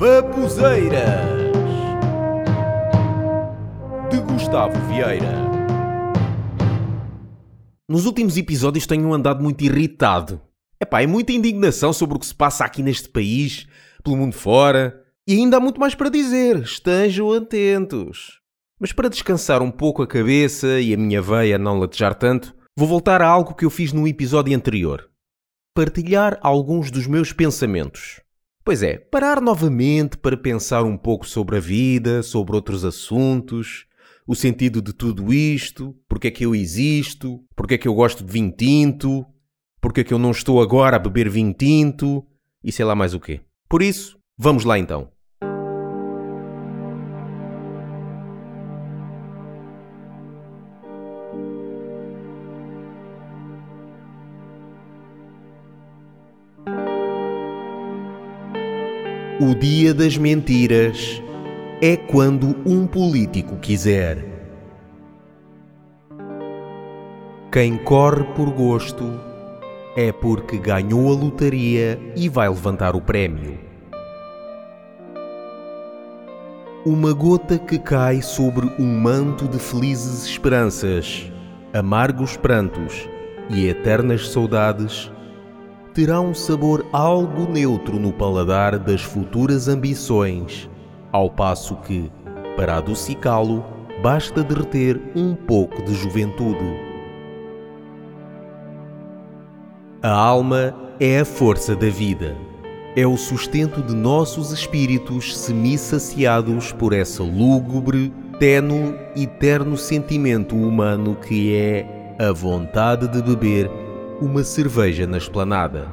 Babuzeiras de Gustavo Vieira. Nos últimos episódios tenho andado muito irritado. Epá, é muita indignação sobre o que se passa aqui neste país, pelo mundo fora, e ainda há muito mais para dizer. Estejam atentos. Mas para descansar um pouco a cabeça e a minha veia não latejar tanto, vou voltar a algo que eu fiz no episódio anterior. Partilhar alguns dos meus pensamentos. Pois é, parar novamente para pensar um pouco sobre a vida, sobre outros assuntos, o sentido de tudo isto, porque é que eu existo, porque é que eu gosto de vinho tinto, porque é que eu não estou agora a beber vinho tinto e sei lá mais o quê. Por isso, vamos lá então. O dia das mentiras é quando um político quiser. Quem corre por gosto é porque ganhou a lotaria e vai levantar o prémio. Uma gota que cai sobre um manto de felizes esperanças, amargos prantos e eternas saudades terá um sabor algo neutro no paladar das futuras ambições, ao passo que, para adocicá-lo, basta derreter um pouco de juventude. A alma é a força da vida. É o sustento de nossos espíritos semi-saciados por essa lúgubre, tenue e terno sentimento humano que é a vontade de beber uma cerveja na esplanada.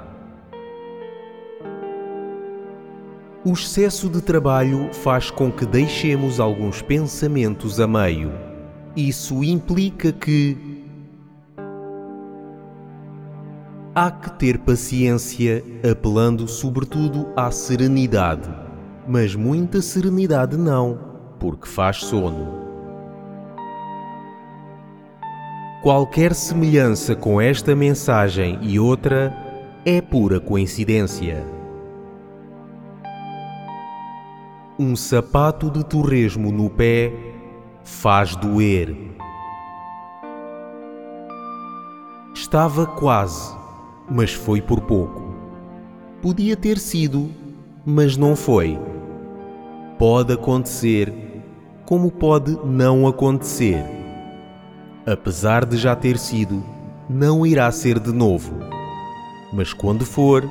O excesso de trabalho faz com que deixemos alguns pensamentos a meio. Isso implica que há que ter paciência, apelando sobretudo à serenidade. Mas muita serenidade não, porque faz sono. Qualquer semelhança com esta mensagem e outra é pura coincidência. Um sapato de torresmo no pé faz doer. Estava quase, mas foi por pouco. Podia ter sido, mas não foi. Pode acontecer, como pode não acontecer. Apesar de já ter sido, não irá ser de novo. Mas quando for,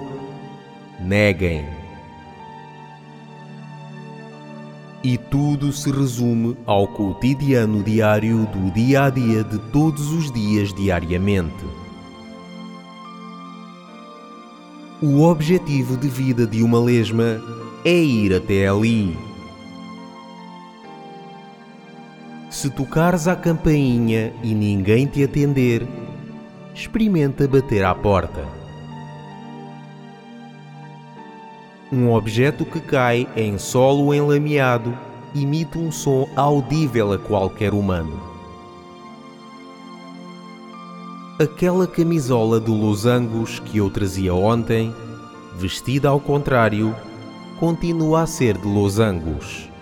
neguem. E tudo se resume ao cotidiano diário do dia a dia de todos os dias diariamente. O objetivo de vida de uma lesma é ir até ali. Se tocares à campainha e ninguém te atender, experimenta bater à porta. Um objeto que cai em solo enlameado imita um som audível a qualquer humano. Aquela camisola de losangos que eu trazia ontem, vestida ao contrário, continua a ser de losangos.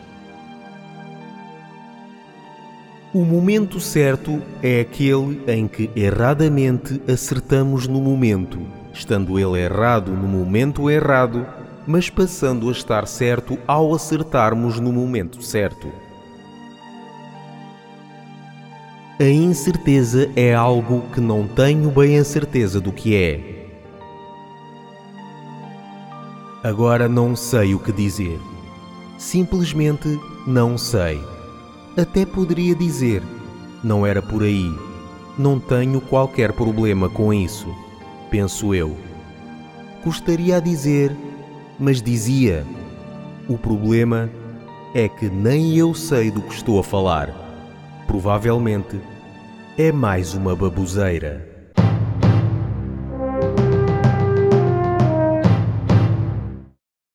O momento certo é aquele em que erradamente acertamos no momento, estando ele errado no momento errado, mas passando a estar certo ao acertarmos no momento certo. A incerteza é algo que não tenho bem a certeza do que é. Agora não sei o que dizer. Simplesmente não sei. Até poderia dizer: não era por aí. Não tenho qualquer problema com isso, penso eu. Gostaria a dizer, mas dizia: o problema é que nem eu sei do que estou a falar. Provavelmente é mais uma baboseira.